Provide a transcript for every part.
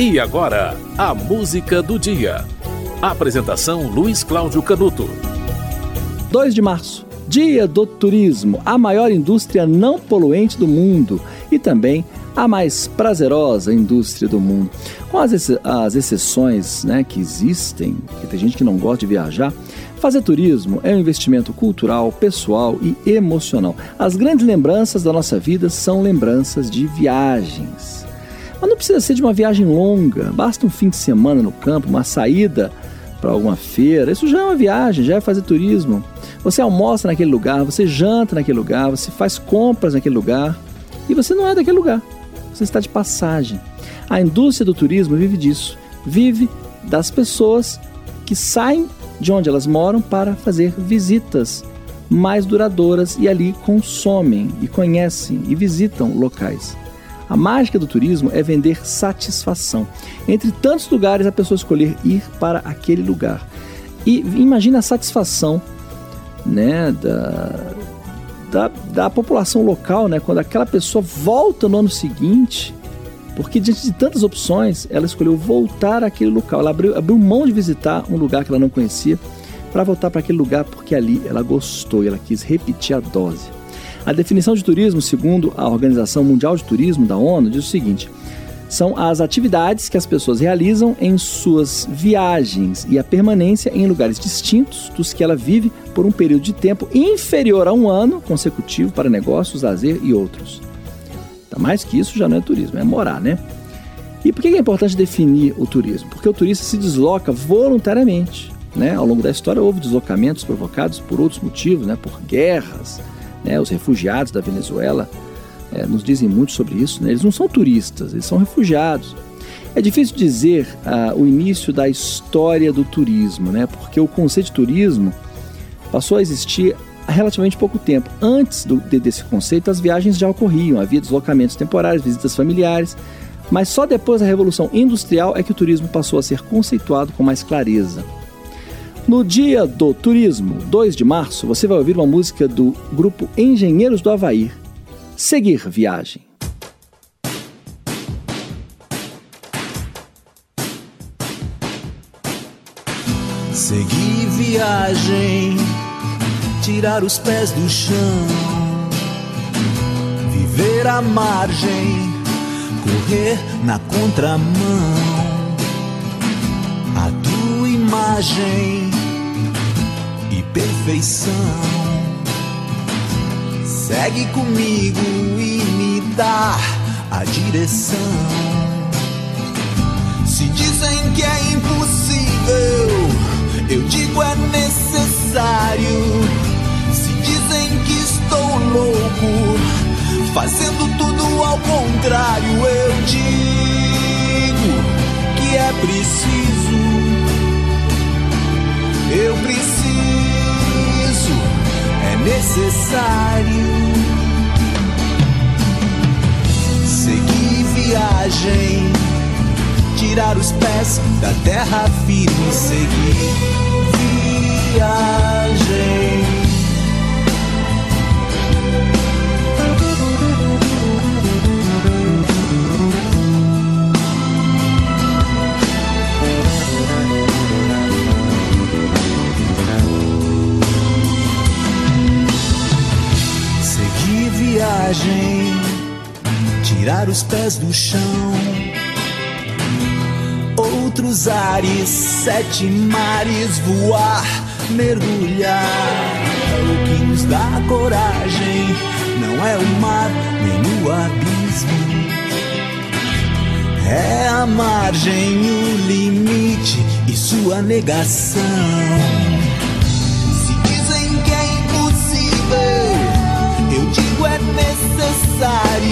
E agora, a música do dia. Apresentação Luiz Cláudio Canuto. 2 de março, Dia do Turismo, a maior indústria não poluente do mundo e também a mais prazerosa indústria do mundo. Com as, ex as exceções né, que existem, que tem gente que não gosta de viajar, fazer turismo é um investimento cultural, pessoal e emocional. As grandes lembranças da nossa vida são lembranças de viagens. Mas não precisa ser de uma viagem longa, basta um fim de semana no campo, uma saída para alguma feira. Isso já é uma viagem, já é fazer turismo. Você almoça naquele lugar, você janta naquele lugar, você faz compras naquele lugar e você não é daquele lugar. Você está de passagem. A indústria do turismo vive disso. Vive das pessoas que saem de onde elas moram para fazer visitas mais duradouras e ali consomem e conhecem e visitam locais. A mágica do turismo é vender satisfação. Entre tantos lugares, a pessoa escolher ir para aquele lugar. E imagina a satisfação né, da, da, da população local, né, quando aquela pessoa volta no ano seguinte, porque diante de tantas opções, ela escolheu voltar àquele local. Ela abriu, abriu mão de visitar um lugar que ela não conhecia para voltar para aquele lugar porque ali ela gostou e ela quis repetir a dose. A definição de turismo, segundo a Organização Mundial de Turismo da ONU, diz o seguinte: são as atividades que as pessoas realizam em suas viagens e a permanência em lugares distintos dos que ela vive por um período de tempo inferior a um ano consecutivo para negócios, lazer e outros. Tá mais que isso já não é turismo, é morar, né? E por que é importante definir o turismo? Porque o turista se desloca voluntariamente. Né? Ao longo da história houve deslocamentos provocados por outros motivos, né? por guerras, né? Os refugiados da Venezuela é, nos dizem muito sobre isso. Né? Eles não são turistas, eles são refugiados. É difícil dizer ah, o início da história do turismo, né? porque o conceito de turismo passou a existir há relativamente pouco tempo. Antes do, de, desse conceito, as viagens já ocorriam, havia deslocamentos temporários, visitas familiares, mas só depois da Revolução Industrial é que o turismo passou a ser conceituado com mais clareza. No dia do turismo, 2 de março, você vai ouvir uma música do grupo Engenheiros do Havaí. Seguir viagem. Seguir viagem, tirar os pés do chão, viver à margem, correr na contramão. A tua imagem perfeição. Segue comigo e me dá a direção. Se dizem que é impossível, eu digo é necessário. Se dizem que estou louco, fazendo tudo ao contrário, eu digo que é preciso. Necessário. Seguir viagem, tirar os pés da terra firme, seguir viagem. Tirar os pés do chão. Outros ares, sete mares, voar, mergulhar. O que nos dá coragem não é o mar nem o abismo. É a margem, o limite e sua negação. necessário.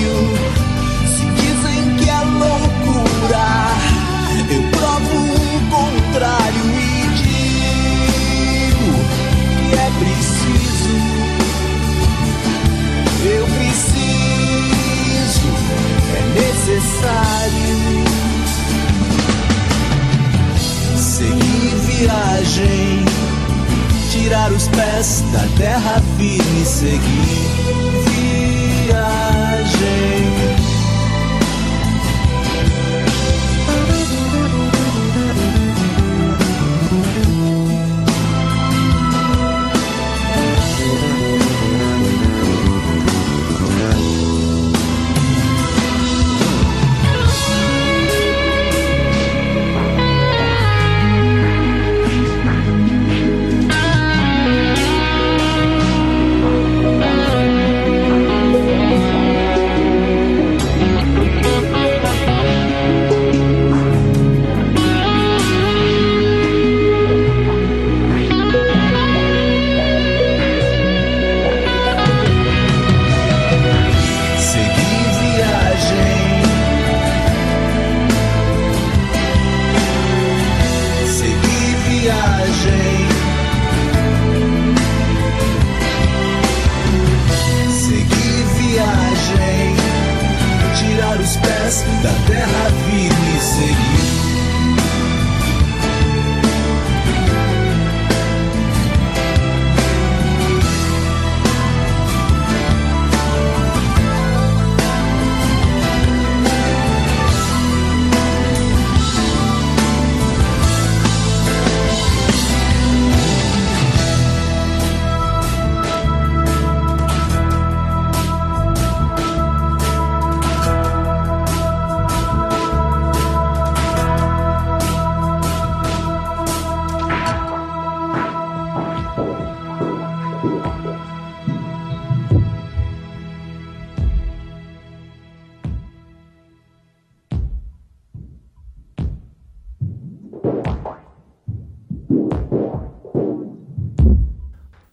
Os pés da terra firme, seguir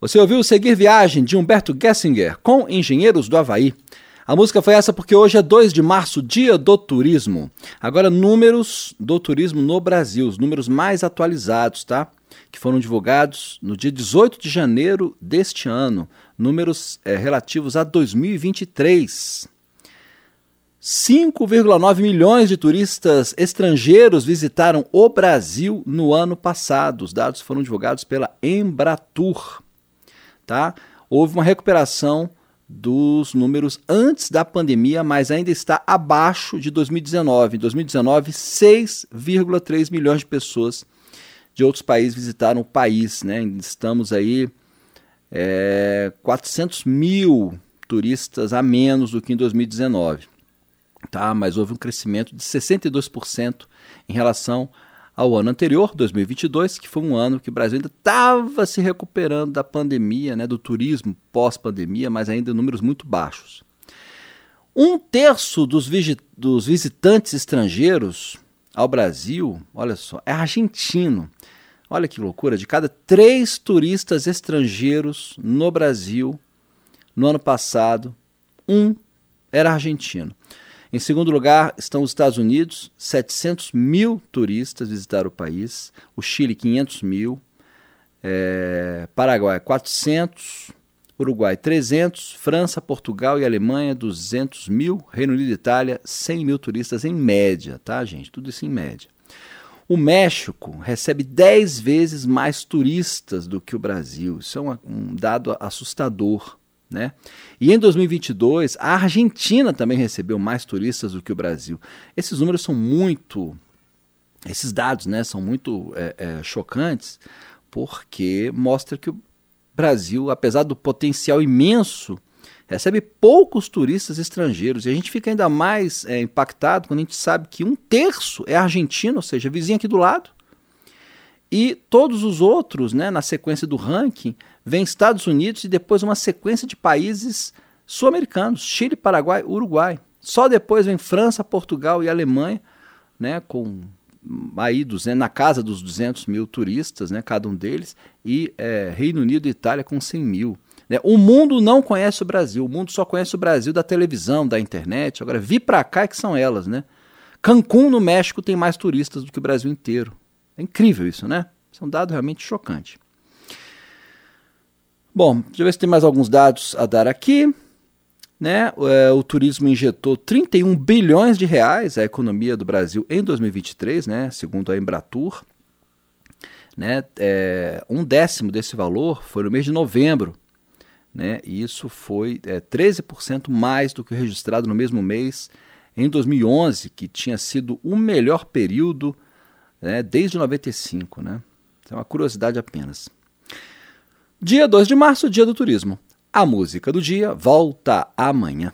Você ouviu Seguir Viagem de Humberto Gessinger com Engenheiros do Havaí. A música foi essa porque hoje é 2 de março, dia do turismo. Agora, números do turismo no Brasil, os números mais atualizados, tá? Que foram divulgados no dia 18 de janeiro deste ano. Números é, relativos a 2023. 5,9 milhões de turistas estrangeiros visitaram o Brasil no ano passado. Os dados foram divulgados pela Embratur. Tá? Houve uma recuperação dos números antes da pandemia, mas ainda está abaixo de 2019. Em 2019, 6,3 milhões de pessoas de outros países visitaram o país. Né? Estamos aí é, 400 mil turistas a menos do que em 2019 tá? mas houve um crescimento de 62% em relação ao ano anterior, 2022, que foi um ano que o Brasil ainda estava se recuperando da pandemia, né, do turismo pós-pandemia, mas ainda em números muito baixos. Um terço dos, dos visitantes estrangeiros ao Brasil, olha só, é argentino. Olha que loucura, de cada três turistas estrangeiros no Brasil, no ano passado, um era argentino. Em segundo lugar estão os Estados Unidos, 700 mil turistas visitaram o país, o Chile 500 mil, é, Paraguai 400, Uruguai 300, França, Portugal e Alemanha 200 mil, Reino Unido e Itália 100 mil turistas em média, tá gente? Tudo isso em média. O México recebe 10 vezes mais turistas do que o Brasil. Isso é um, um dado assustador. Né? E em 2022, a Argentina também recebeu mais turistas do que o Brasil. Esses números são muito. Esses dados né, são muito é, é, chocantes, porque mostra que o Brasil, apesar do potencial imenso, recebe poucos turistas estrangeiros. E a gente fica ainda mais é, impactado quando a gente sabe que um terço é argentino, ou seja, vizinho aqui do lado. E todos os outros, né, na sequência do ranking, vem Estados Unidos e depois uma sequência de países sul-americanos, Chile, Paraguai, Uruguai. Só depois vem França, Portugal e Alemanha, né, com aí né, na casa dos 200 mil turistas, né, cada um deles, e é, Reino Unido e Itália com 100 mil. Né. O mundo não conhece o Brasil, o mundo só conhece o Brasil da televisão, da internet. Agora, vi para cá é que são elas, né? Cancún, no México, tem mais turistas do que o Brasil inteiro. É incrível isso, né? Isso é um dado realmente chocante. Bom, deixa eu ver se tem mais alguns dados a dar aqui. Né? É, o turismo injetou 31 bilhões de reais à economia do Brasil em 2023, né? segundo a Embratur. Né? É, um décimo desse valor foi no mês de novembro. Né? E isso foi é, 13% mais do que o registrado no mesmo mês em 2011, que tinha sido o melhor período né, desde 95. Né? Então, é uma curiosidade apenas. Dia 2 de março, dia do turismo. A música do dia volta amanhã.